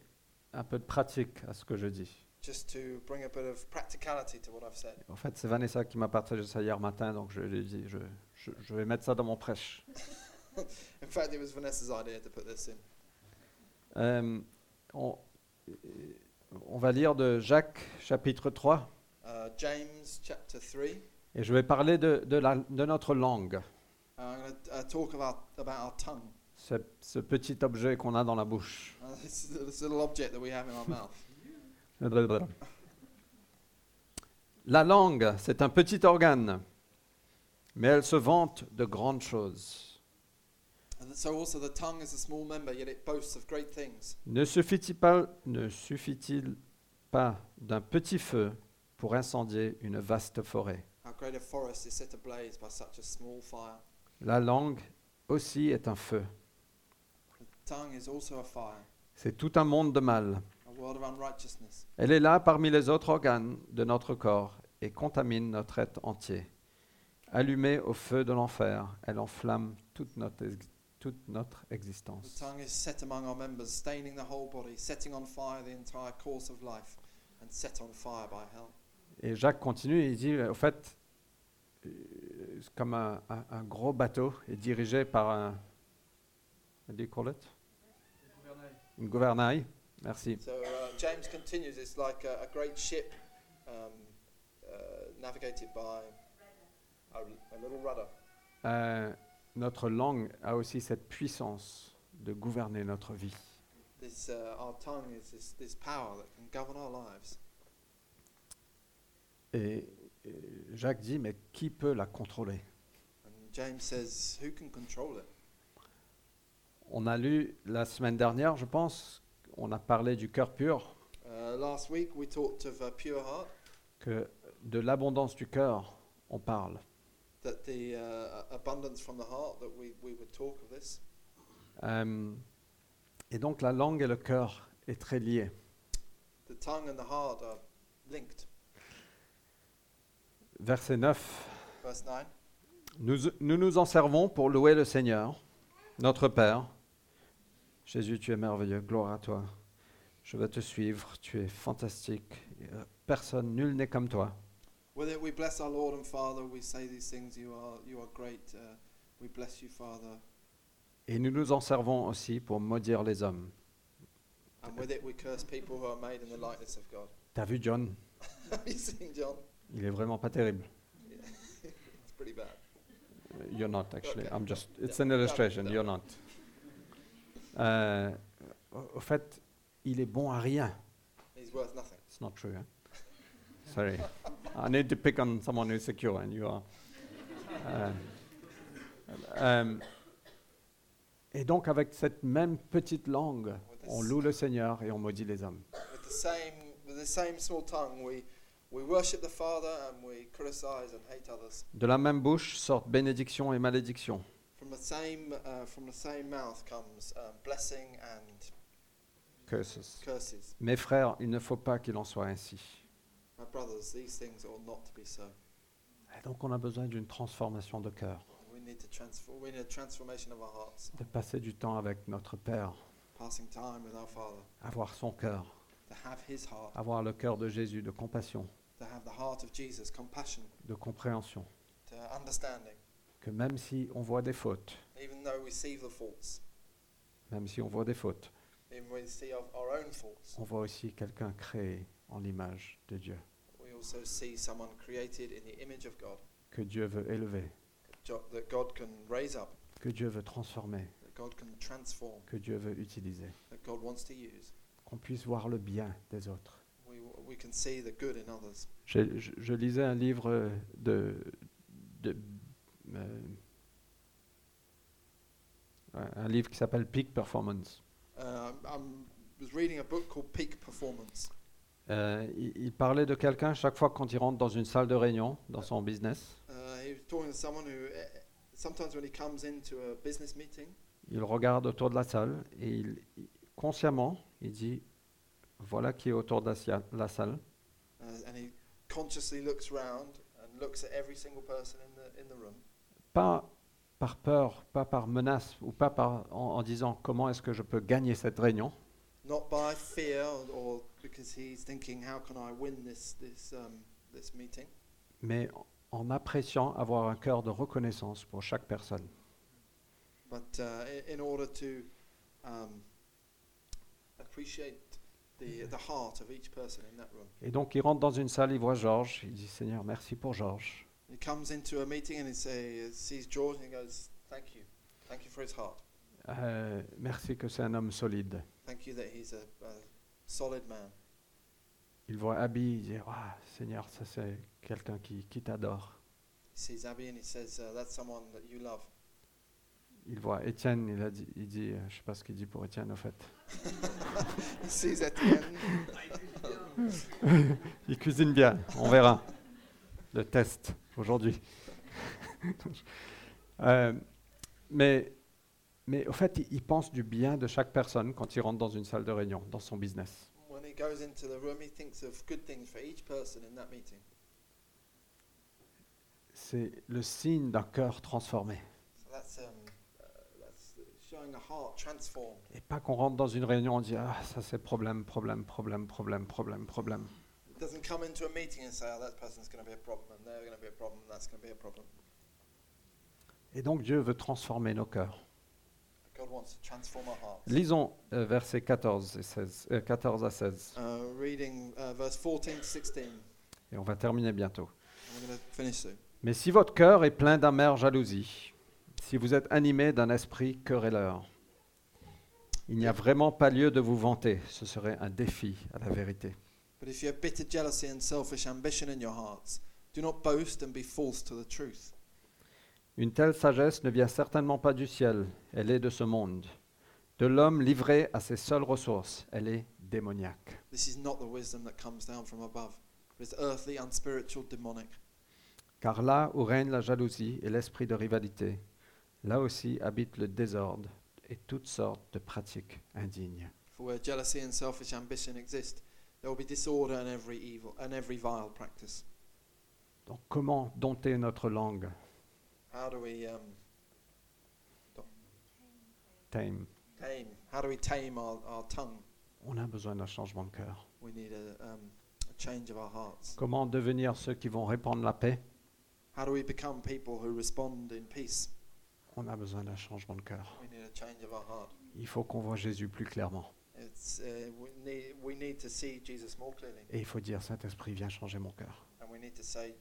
un peu de pratique à ce que je dis. just to bring a bit of practicality to what I've said. En fait, c'est Vanessa qui m'a partagé ça hier matin, donc je lui ai dit, je, je- je vais mettre ça dans mon prêche. [laughs] In fact, it was Vanessa's idea to put this in. Euh, on, on va lire de Jacques chapitre 3, Uh, James chapter 3. Et je vais parler de, de la- de notre langue, Uh, I'm going to uh, talk about, about our tongue. ce, ce petit objet qu'on a dans la bouche. Uh, this, this little object that we have in our mouth. [laughs] La langue, c'est un petit organe, mais elle se vante de grandes choses. And so also the tongue is a small member, yet it boasts of great things. Ne suffit-il pas, ne suffit-il pas d'un petit feu pour incendier une vaste forêt? How great a forest is set ablaze by such a small fire. La langue aussi est un feu. The fire, C'est tout un monde de mal. of. Elle est là parmi les autres organes de notre corps et contamine notre être entier. Allumée au feu de l'enfer, elle enflamme toute notre, ex- toute notre The existence. Et Jacques continue, il dit, au fait, euh, comme un, un- un gros bateau est dirigé par un... What do you call it? Une gouvernail. Merci. So uh, James continues, it's like a, a great ship um, uh, navigated by a, a little rudder. Euh, notre langue a aussi cette puissance de gouverner notre vie. This, uh, our tongue is this, this power that can govern our lives. Et, Jacques dit, mais qui peut la contrôler? And James says, who can control it? On a lu la semaine dernière, je pense, on a parlé du cœur pur, Uh, last week we talked of a pure heart, que de l'abondance du cœur, on parle. that the uh, abundance from the heart, that we, we would talk of this. Euh, et donc la langue et le cœur est très lié. The tongue and the heart are linked. Verset 9. Verse 9. Nous, nous nous en servons pour louer le Seigneur, notre Père. Jésus, tu es merveilleux, gloire à toi. Je vais te suivre, tu es fantastique. Personne, nul n'est comme toi. With it we bless our Lord and Father. We say these things. You are, you are great. We bless you, Father. Et nous nous en servons aussi pour maudire les hommes. And with it we curse people who are made in the likeness of God. T'as vu John? [laughs] Il est vraiment pas terrible. It's pretty bad. You're not actually. Okay. I'm just. It's Yeah. an illustration. Yeah. You're not. Euh, au au fait, il est bon à rien. He's worth nothing. It's not true. Hein? Sorry. I need to pick on someone who's secure, and you are. Euh, euh, et donc, avec cette même petite langue, on loue le Seigneur et on maudit les hommes. With the same, with the same small tongue, we, we worship the Father and we criticize and hate others. De la même bouche sortent bénédiction et malédiction. From the same, uh, from the same mouth comes blessing and Curses. curses. Mes frères, il ne faut pas qu'il en soit ainsi. My brothers, these things ought not to be so. Et donc, on a besoin d'une transformation de cœur, We need to transform. We need a transformation of our hearts, de passer du temps avec notre Père, passing time with our Father, avoir son cœur, to have His heart, avoir le cœur de Jésus, de compassion, to have the heart of Jesus, compassion, de compréhension. understanding, que même si on voit des fautes, even though we see the faults, même si on voit des fautes, even we see of our own faults, on voit aussi quelqu'un créé en l'image de Dieu, we also see someone created in the image of God, que Dieu veut élever, jo- that God can raise up, que Dieu veut transformer, that God can transform, que Dieu veut utiliser, that God wants to use. qu'on puisse voir le bien des autres. We, we can see the good in others. J'ai- Je, je lisais un livre de, de- euh, un livre qui s'appelle Peak Performance. Uh, I was reading a book called Peak Performance. Euh, il, il parlait de quelqu'un chaque fois quand il rentre dans une salle de réunion dans son business, Uh, uh, sometimes when he comes into a business meeting, il regarde autour de la salle et il- consciemment il dit voilà qui est autour de la, salle. uh, and he consciously looks round and looks at every single person in the in the room, Pas par peur, pas par menace ou pas par, en, en disant comment est-ce que je peux gagner cette réunion, not by fear or, or because he's thinking, how can I win this this um, mais en appréciant avoir un cœur de reconnaissance pour chaque personne. but uh, in order to um, appreciate Et donc il rentre dans une salle, il voit Georges, il dit Seigneur, merci pour Georges. He comes into a meeting and he say, sees George and he goes, "Thank you, thank you for his heart. Euh, merci que c'est un homme solide. Thank you that he's a, a solid man." Il voit Abby, il dit Ah, Seigneur, ça c'est quelqu'un qui, qui t'adore. He sees Abby and he says, uh, "That's someone that you love." Il voit Étienne, il, a dit, il dit, euh, je sais pas ce qu'il dit pour Étienne au fait. He sees Etienne. Il cuisine bien, on verra. Le test aujourd'hui. [laughs] Euh, mais, mais au fait, il, pense du bien de chaque personne quand il rentre dans une salle de réunion, dans son business. When he goes into the room, he thinks of good things for each person in that meeting. C'est le signe d'un cœur transformé. So that's um, uh, that's showing a heart transformed. Et pas qu'on rentre dans une réunion, on dit Ah, ça c'est problème, problème, problème, problème, problème, problème. It doesn't come into a meeting and say, "Oh, that person's going to be a problem, and they're going to be a problem, and that's going to be a problem." Et donc Dieu veut transformer nos cœurs. God wants to transform our hearts. Lisons euh, versets 14, et 16, euh, 14 à 16, Uh, reading uh, verse 14 to 16. et on va terminer bientôt. and We're going to finish soon. Mais si votre cœur est plein d'amère jalousie, si vous êtes animé d'un esprit querelleur, il n'y a vraiment pas lieu de vous vanter, ce serait un défi à la vérité. But if you have bitter jealousy and selfish ambition in your hearts, do not boast and be false to the truth. Une telle sagesse ne vient certainement pas du ciel, elle est de ce monde. De l'homme livré à ses seules ressources, elle est démoniaque. This is not the wisdom that comes down from above, but it's earthly, unspiritual, demonic. Car là où règne la jalousie et l'esprit de rivalité, là aussi habite le désordre et toutes sortes de pratiques indignes. For where jealousy and selfish ambition exist, there will be disorder and every evil and every vile practice. Donc comment dompter notre langue? How do we um, Tame. tame? How do we tame our, our tongue? On a besoin d'un changement de cœur. We need a, um, a change of our hearts. Comment devenir ceux qui vont répandre la paix? How do we become people who respond in peace? On a besoin d'un changement de cœur. Il faut qu'on voit Jésus plus clairement. Uh. Et il faut dire, Saint-Esprit, viens changer mon cœur. And we need to say,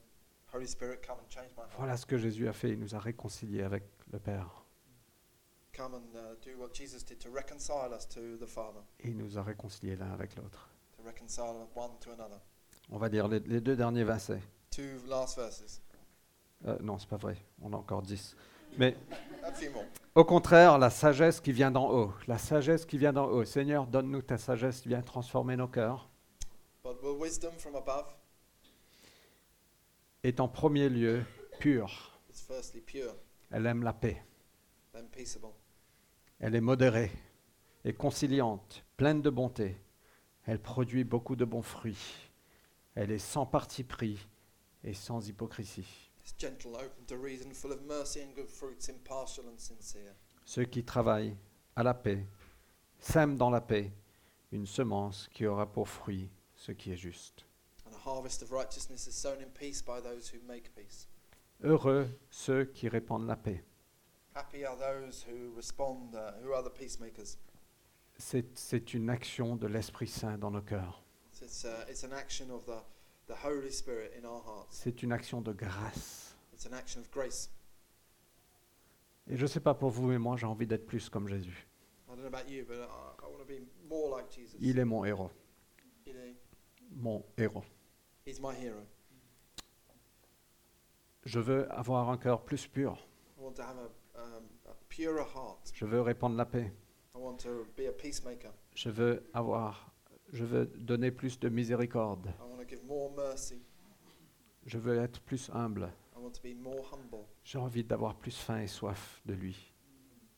Holy Spirit, come and change my heart. Voilà ce que Jésus a fait. Il nous a réconciliés avec le Père. Come and uh, do what Jesus did to reconcile us to the Father, Et il nous a réconciliés l'un avec l'autre. to reconcile one to another. On va dire les, les deux derniers versets. Two last verses. Euh, non, c'est pas vrai. On a encore dix. Mais au contraire, la sagesse qui vient d'en haut. La sagesse qui vient d'en haut. Seigneur, donne-nous ta sagesse. Viens transformer nos cœurs. But will wisdom from above Est en premier lieu pure. is firstly pure, Elle aime la paix. then peaceable. Elle est modérée et conciliante, pleine de bonté. Elle produit beaucoup de bons fruits. Elle est sans parti pris et sans hypocrisie. Gentle, open to reason, full of mercy and good fruits, impartial and sincere. Ceux qui travaillent à la paix sèment dans la paix une semence qui aura pour fruit ce qui est juste. And a harvest of righteousness is sown in peace by those who make peace. Heureux ceux qui répandent la paix. Happy are those who respond, uh, who are the peacemakers. C'est c'est une action de l'Esprit Saint dans nos cœurs. It's, uh, it's an action of the, C'est une action de grâce. It's an action of grace. Et je ne sais pas pour vous, mais moi j'ai envie d'être plus comme Jésus. I don't know about you, but I, I want to be more like Jesus. Il est mon héros. Mon héros. he's my hero. Je veux avoir un cœur plus pur. I want to have a, um. Je veux répandre la paix. I want to be a peacemaker. Je veux avoir, je veux donner plus de miséricorde. Give more mercy. Je veux être plus humble. I want to be more humble. J'ai envie d'avoir plus faim et soif de lui.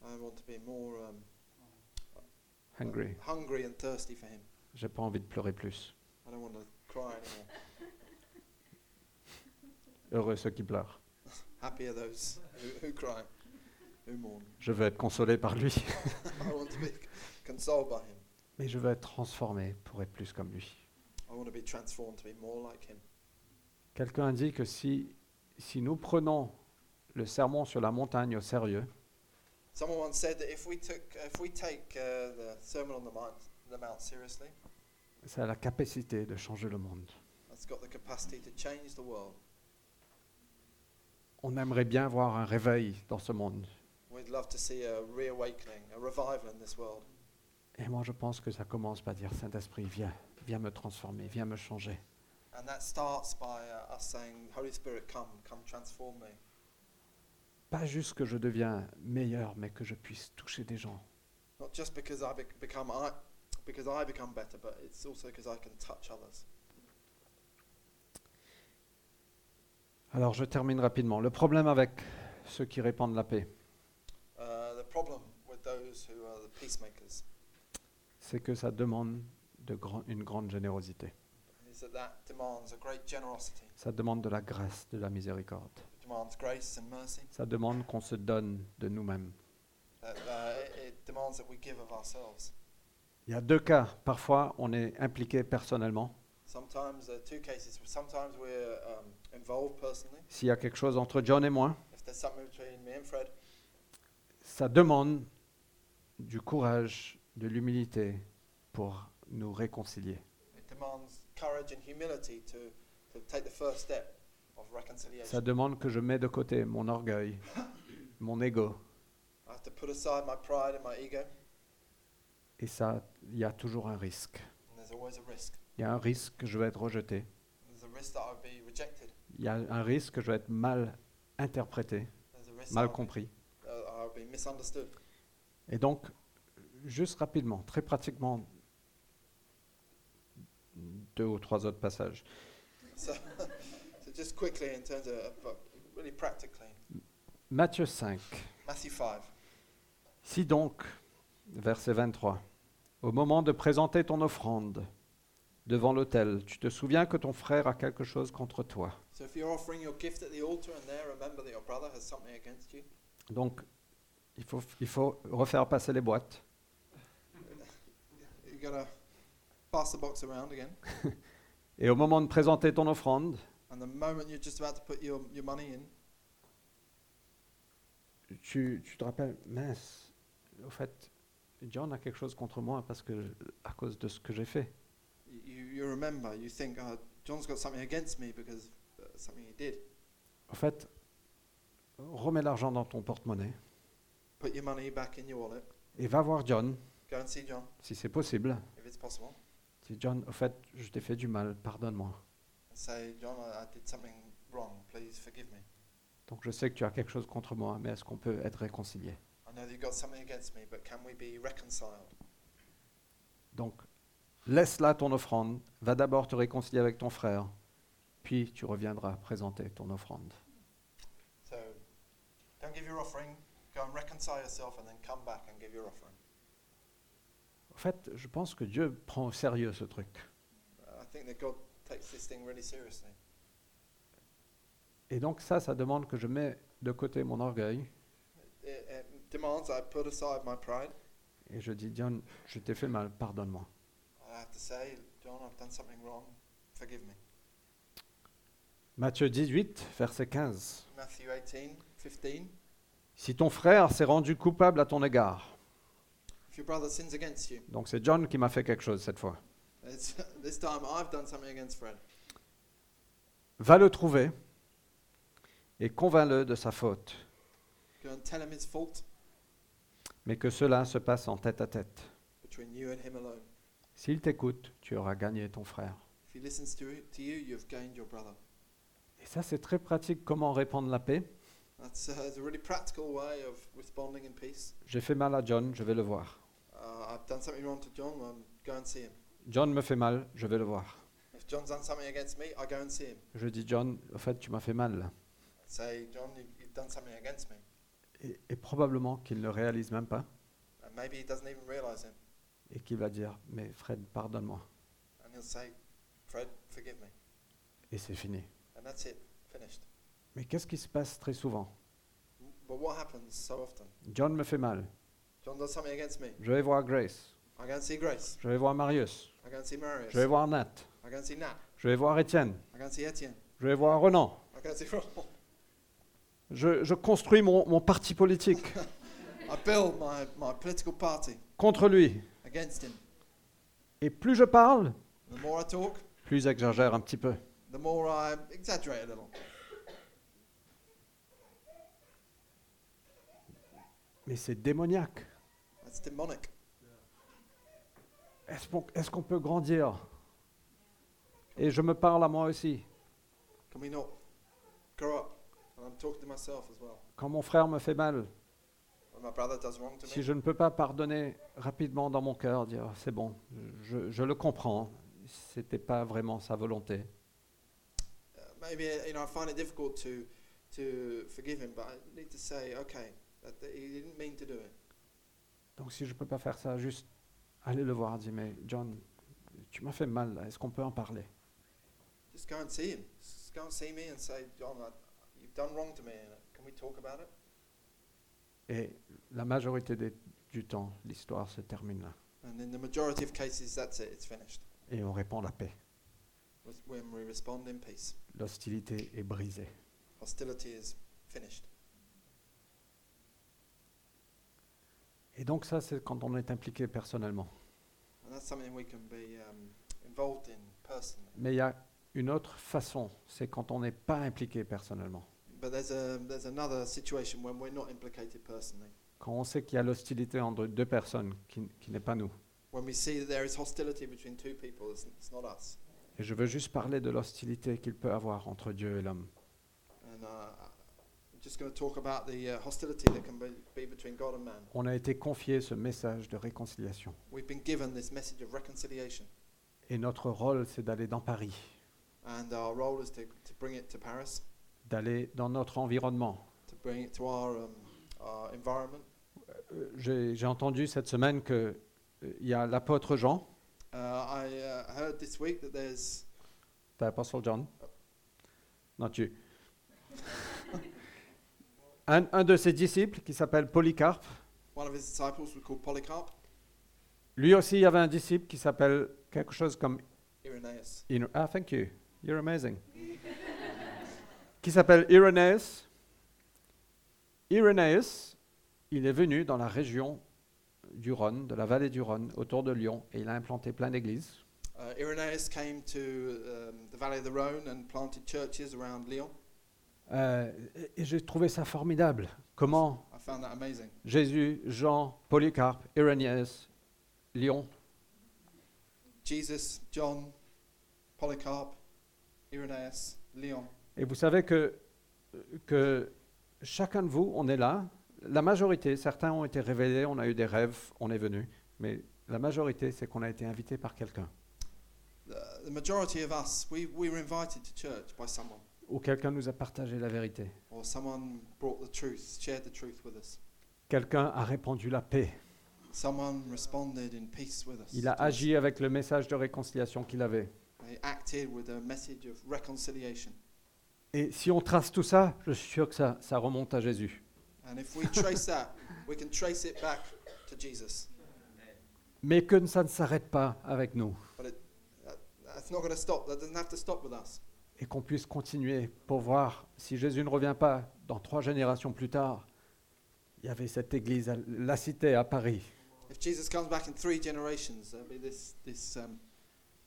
I want to be more um, Hungry. hungry and thirsty for him. J'ai pas envie de pleurer plus. I don't want to cry anymore. [laughs] Heureux ceux qui pleurent. Happy are those who, who cry, who mourn. Je veux être consolé par lui. [laughs] I want to be consoled by him. Mais je veux être transformé pour être plus comme lui. Quelqu'un a dit que si, si nous prenons le sermon sur la montagne au sérieux, Someone once said that if we took, if we take uh, the Sermon on the Mount, the Mount seriously, ça a la capacité de changer le monde. that's got the capacity to change the world. On aimerait bien voir un réveil dans ce monde. We'd love to see a reawakening, a revival in this world. Et moi, je pense que ça commence par dire Saint-Esprit, viens, viens me transformer, viens me changer. And that starts by uh, us saying, Holy Spirit, come, come transform me. Pas juste que je deviens meilleur, mais que je puisse toucher des gens. Not just because I bec- become I, because I become better, but it's also because I can touch others. Alors, je termine rapidement. Le problème avec ceux qui répandent la paix, Uh, the problem with those who are the peacemakers c'est que ça demande de grand- une grande générosité. Ça demande de la grâce, de la miséricorde. It demands grace and mercy. Ça demande qu'on se donne de nous-mêmes. Uh, it, it demands that we give of ourselves. Il y a deux cas. Parfois, on est impliqué personnellement. Uh, um, involved personally. S'il y a quelque chose entre John et moi, ça demande du courage, de l'humilité pour nous réconcilier. Ça demande que je mets de côté mon orgueil, [laughs] mon ego. I have to put aside my pride and my ego, Et ça, il y a toujours un risque. and there's always a risk. Il y a un risque que je vais être rejeté. Il y a un risque que je vais être mal interprété, mal compris. uh. Et donc, juste rapidement, très pratiquement, deux ou trois autres passages. So, [laughs] so just quickly, in terms of, really practically, Matthieu 5. Matthew 5. Si donc, verset 23, au moment de présenter ton offrande devant l'autel, tu te souviens que ton frère a quelque chose contre toi. So if you're offering your gift at the altar and there, remember that your brother has something against you. Donc, il faut, il faut refaire passer les boîtes. [laughs] You gotta pass the box around again. [laughs] Et au moment de présenter ton offrande, And the moment you're just about to put your, your money in, tu, tu te rappelles, mince, au fait, John a quelque chose contre moi parce que, à cause de ce que j'ai fait. you, you remember, you think, oh, John's got something against me because uh, something he did. Au fait, remets l'argent dans ton porte-monnaie Put your money back in your wallet. et va voir John, Go and see John si c'est possible. if it's possible. Dis John, au fait, je t'ai fait du mal, pardonne-moi. And say, John, I, I did something wrong. Please forgive me. Donc je sais que tu as quelque chose contre moi, mais est-ce qu'on peut être réconcilié? I know that you've got something against me, but can we be reconciled? Donc laisse là ton offrande, va d'abord te réconcilier avec ton frère, puis tu reviendras présenter ton offrande. So don't give your offering. Go and reconcile yourself and then come back and give your offering. En fait, je pense que Dieu prend au sérieux ce truc. I think that God takes this thing really seriously. Et donc ça, ça demande que je mets de côté mon orgueil et je dis, John, je t'ai fait mal, pardonne-moi. Matthieu 18, verset 15. Matthew 18, 15. Si ton frère s'est rendu coupable à ton égard, If your brother sins against you, donc c'est John qui m'a fait quelque chose cette fois, it's, [laughs] this time I've done something against Fred. va le trouver et convainc-le de sa faute, Go and tell him his fault mais que cela se passe en tête à tête. between you and him alone. S'il t'écoute, tu auras gagné ton frère. If he listens to, to you, you've gained your brother. Et ça, c'est très pratique. Comment répandre la paix uh. J'ai fait mal à John, je vais le voir. Uh, I've done something wrong to John, well, go and see him. John me fait mal, je vais le voir. If John's done something against me, I go and see him. Je dis John, au fait, tu m'as fait mal. Say, John, you- you've done something against me. Et, et probablement qu'il ne réalise même pas And maybe he doesn't even realize him. et qu'il va dire, mais Fred, pardonne-moi. And he'll say, Fred, forgive me. Et c'est fini. And that's it, finished. Mais qu'est-ce qui se passe très souvent? But what happens so often? John me fait mal. Je vais voir Grace. Je vais voir Marius. Je vais voir Nat. Je vais voir Étienne. Je vais voir Renan. Je, je construis mon, mon parti politique [laughs] I build my, my political party contre lui. against him. Et plus je parle, The more I talk, plus j'exagère un petit peu. the more I exaggerate a little. Mais c'est démoniaque. That's demonic. Est-ce qu'on peut grandir? Et je me parle à moi aussi. Can we not grow up? And I'm talking to myself as well. Quand mon frère me fait mal, When my brother does wrong to si me, je ne peux pas pardonner rapidement dans mon cœur, dire c'est bon, je, je le comprends, c'était pas vraiment sa volonté. uh, maybe you know I find it difficult to to forgive him, but I need to say, okay, that, that he didn't mean to do it. Donc si je peux pas faire ça, juste aller le voir, dire mais John, tu m'as fait mal, est-ce qu'on peut en parler? Just go and see him. Just go and see me and say, John, I, you've done wrong to me. and Can we talk about it? Et la majorité des- du temps, l'histoire se termine là. And in the majority of cases, that's it. It's finished. Et on répand la paix. When we respond in peace, L'hostilité est brisée. hostility is finished. Et donc ça, c'est quand on est impliqué personnellement. Um. Mais il y a une autre façon, c'est quand on n'est pas impliqué personnellement. But there's a there's another situation when we're not implicated personally. Quand on sait qu'il y a l'hostilité entre deux personnes qui, qui n'est pas nous. Et je veux juste parler de l'hostilité qu'il peut avoir entre Dieu et l'homme. On a été confié ce message de réconciliation. We've been given this message of reconciliation, Et notre rôle, c'est d'aller dans Paris, and our role is to, to bring it to Paris, d'aller dans notre environnement. to bring it to our, um. Euh, J'ai entendu cette semaine qu'il y a l'apôtre Jean, Uh, uh, heard [laughs] this week that there's t'as l'apôtre John Non, tu. Un, un de ses disciples qui s'appelle Polycarpe, one of his disciples was called Polycarp, lui aussi il y avait un disciple qui s'appelle quelque chose comme Irenaeus. Ah, thank you. You're amazing. qui s'appelle Irenaeus. Irenaeus, il est venu dans la région du Rhône, de la vallée du Rhône, autour de Lyon, et il a implanté plein d'églises. Uh, Irenaeus came to um, the valley of the Rhone and planted churches around Lyon. Euh, et j'ai trouvé ça formidable. Comment I found that amazing. Jésus, Jean, Polycarpe, Irenaeus, Lyon, Jesus, John, Polycarp, Irenaeus, Leon. Et vous savez que, que chacun de vous, on est là. La majorité, certains ont été révélés, on a eu des rêves, on est venu. Mais la majorité, c'est qu'on a été invité par quelqu'un. The, the majority of us, we, we were invited to church by someone, Ou quelqu'un nous a partagé la vérité. Quelqu'un a répandu la paix. Someone responded in peace with us. Il a agi avec le message de réconciliation qu'il avait. They acted with a message of reconciliation. Et si on trace tout ça, je suis sûr que ça, ça remonte à Jésus. Mais que ça ne s'arrête pas avec nous. But it, that, that's not stop. That doesn't have to stop with us. Et qu'on puisse continuer pour voir si Jésus ne revient pas dans trois générations plus tard. Il y avait cette église, à la cité à Paris, If Jesus comes back in three generations, there'll be this this um,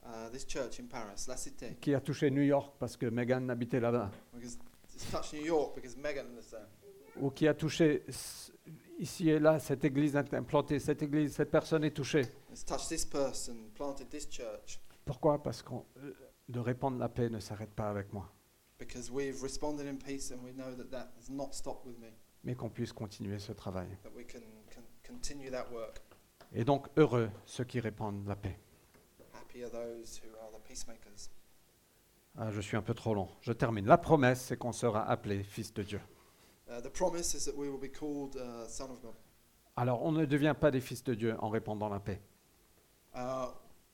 uh, this church in Paris, La Cité, qui a touché New York parce que Meghan habitait là-bas, ou qui a touché ici et là cette église implantée, cette église, cette personne est touchée. It's touched this person, planted this church, Pourquoi? Parce que de répandre la paix ne s'arrête pas avec moi, because we've responded in peace and we know that that has not stopped with me, mais qu'on puisse continuer ce travail. that we can, can continue that work. Et donc heureux ceux qui répandent la paix. Happy are those who are the peacemakers. Ah, je suis un peu trop long. Je termine. La promesse, c'est qu'on sera appelé fils de Dieu. Uh, the promise is that we will be called uh, son of God. Alors, on ne devient pas des fils de Dieu en répandant la paix. Uh,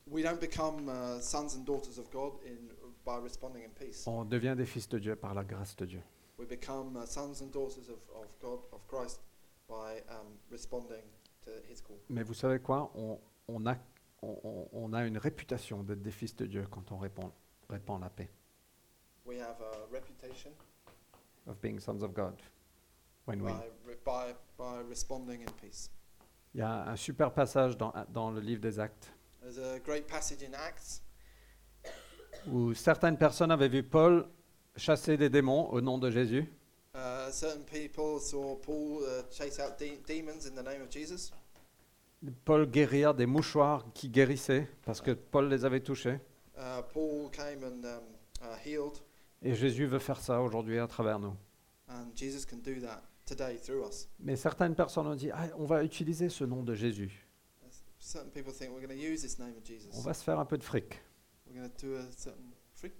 we don't become uh, sons and daughters of God in, by responding in peace. On devient des fils de Dieu par la grâce de Dieu. We become uh, sons and daughters of, of God, of Christ, by um, responding to His call. Mais vous savez quoi? On, on a, on- on- a une réputation d'être des fils de Dieu quand on répand, répand la paix. We have a reputation Of being sons of God. When we- by, re- by, by responding in peace. Il y a un super passage dans, dans le livre des Actes There's a great passage in Acts où certaines personnes avaient vu Paul chasser des démons au nom de Jésus. Uh, certain people saw Paul uh, chase out de- demons in the name of Jesus. Paul guérir des mouchoirs qui guérissaient parce que Paul les avait touchés. Uh, Paul came and um, uh, healed, Et Jésus veut faire ça aujourd'hui à travers nous. and Jesus can do that today through us. Mais certaines personnes ont dit, Ah, on va utiliser ce nom de Jésus. On va se faire un peu de fric. We're going to do a certain freak.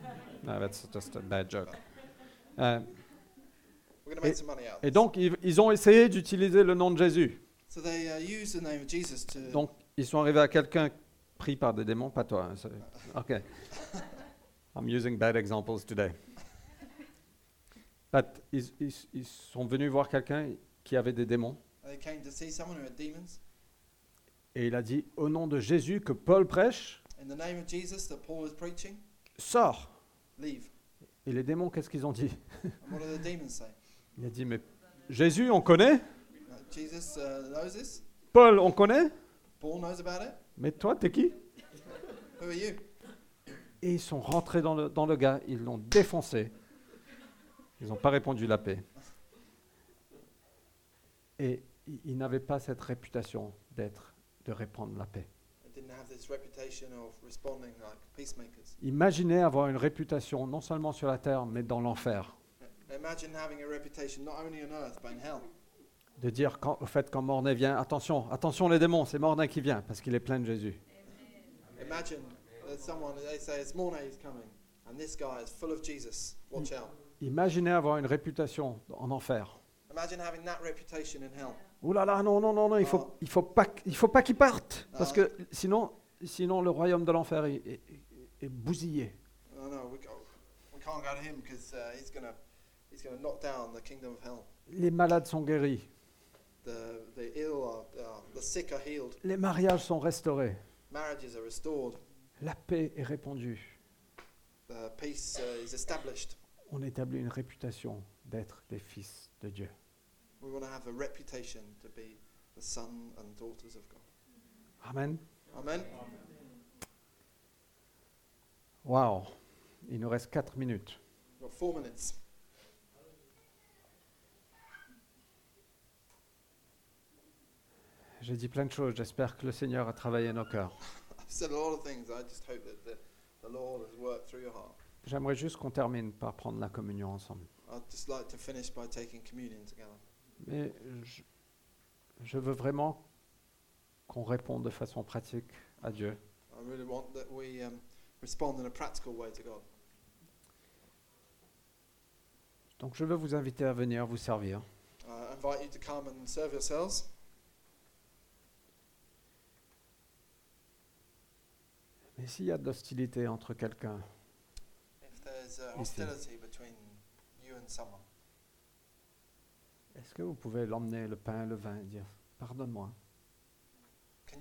[laughs] No, that's just a bad joke. Euh, et this. donc, ils, ils ont essayé d'utiliser le nom de Jésus. So they uh, use the name of Jesus to. Donc, ils sont arrivés à quelqu'un pris par des démons, pas toi. hein, [laughs] OK. I'm using bad examples today. But ils, ils- ils sont venus voir quelqu'un qui avait des démons. They came to see someone who had demons. Et il a dit, au nom de Jésus que Paul prêche, In the name of Jesus that Paul was preaching, sors. leave. Et les démons, qu'est-ce qu'ils ont dit? And what do the demons say? [laughs] Il a dit, mais Jésus, on connaît? Uh, Jesus uh, knows this? Paul, on connaît? Paul knows about it? Mais toi, t'es qui? Who are you? Et ils sont rentrés dans le, dans le gars, ils l'ont défoncé. Ils n'ont pas répondu la paix. Et ils n'avaient pas cette réputation d'être, de répandre la paix. Imaginez avoir une réputation non seulement sur la terre, mais dans l'enfer. De dire quand, au fait quand Mornay vient, attention, attention les démons, c'est Mornay qui vient, parce qu'il est plein de Jésus. Imaginez avoir une réputation en enfer. Ouh là là, non, non, non, non, il faut, il faut pas, il faut pas qu'il parte, parce Ah. que sinon, sinon le royaume de l'enfer est, est- bousillé. Les malades sont guéris, les mariages sont restaurés, Marriages are restored. la paix est répandue. The peace uh, is established. On établit une réputation d'être des fils de Dieu. We want to have a reputation to be the son and daughters of God. Amen. Amen. Wow. Il nous reste quatre minutes. We've got four minutes. J'ai dit plein de choses. J'espère que le Seigneur a travaillé nos cœurs. [laughs] I've said a lot of things. I just hope that the, the Lord has worked through your heart. J'aimerais juste qu'on termine par prendre la communion ensemble. I'd just like to finish by taking communion together. Mais je, je veux vraiment qu'on réponde de façon pratique à Dieu. I really want that we um, respond in a practical way to God. Donc je veux vous inviter à venir vous servir. I invite you to come and serve yourselves. Mais s'il y a de l'hostilité entre quelqu'un, If there's uh, Ici. hostility between you and someone, est-ce que vous pouvez l'emmener, le pain, le vin, et dire Pardonne-moi? Can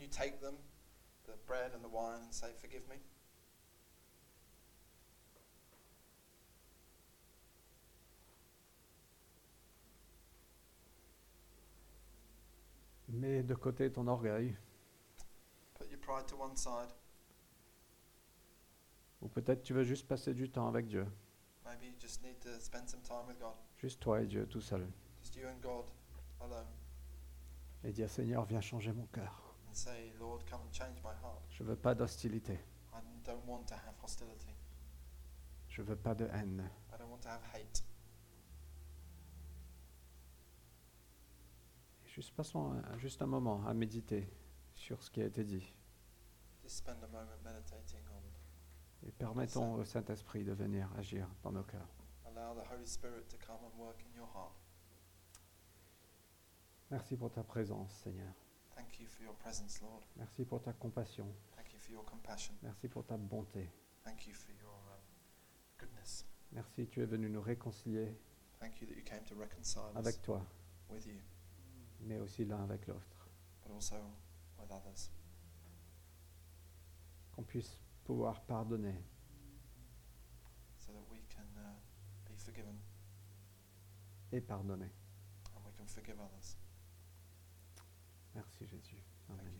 Mets de côté ton orgueil. Ou peut-être tu veux juste passer du temps avec Dieu. Juste toi et Dieu tout seul. Just you and God alone. Et dire Seigneur, viens changer mon cœur. And say, Lord, come and change my heart. Je veux pas d'hostilité. I don't want to have hostility. Je veux pas de haine. I don't want to have hate. Et Juste passons un- juste un moment à méditer sur ce qui a été dit. Just spend a moment meditating on. Et permettons au Saint-Esprit de venir agir dans nos cœurs. Allow the Holy Spirit to come and work in your heart. Merci pour ta présence, Seigneur. Thank you for your presence, Lord. Merci pour ta compassion. Thank you for your compassion. Merci pour ta bonté. Thank you for your um, goodness. Merci, tu es venu nous réconcilier Thank you that you came to reconcile us avec toi, with you, mais aussi l'un avec l'autre. but also with others. Qu'on puisse pouvoir pardonner so that we can uh, be forgiven et pardonner. and we can forgive others. Merci Jésus. Amen.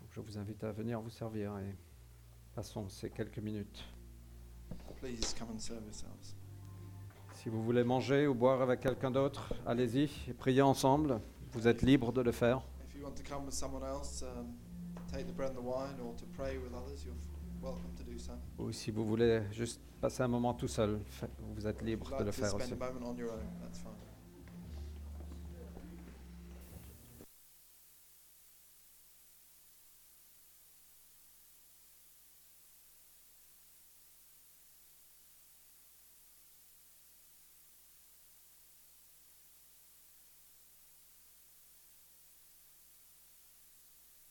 Donc, je vous invite à venir vous servir et passons ces quelques minutes. Please come and serve yourselves. Si vous voulez manger ou boire avec quelqu'un d'autre, allez-y et priez ensemble. Vous êtes libre de le faire. If you want to come with someone else, um, take the bread and the wine, or to pray with others, you're f- welcome to do so. Ou si vous voulez juste passer un moment tout seul, vous êtes libre de le faire aussi. a moment on your own, that's fine.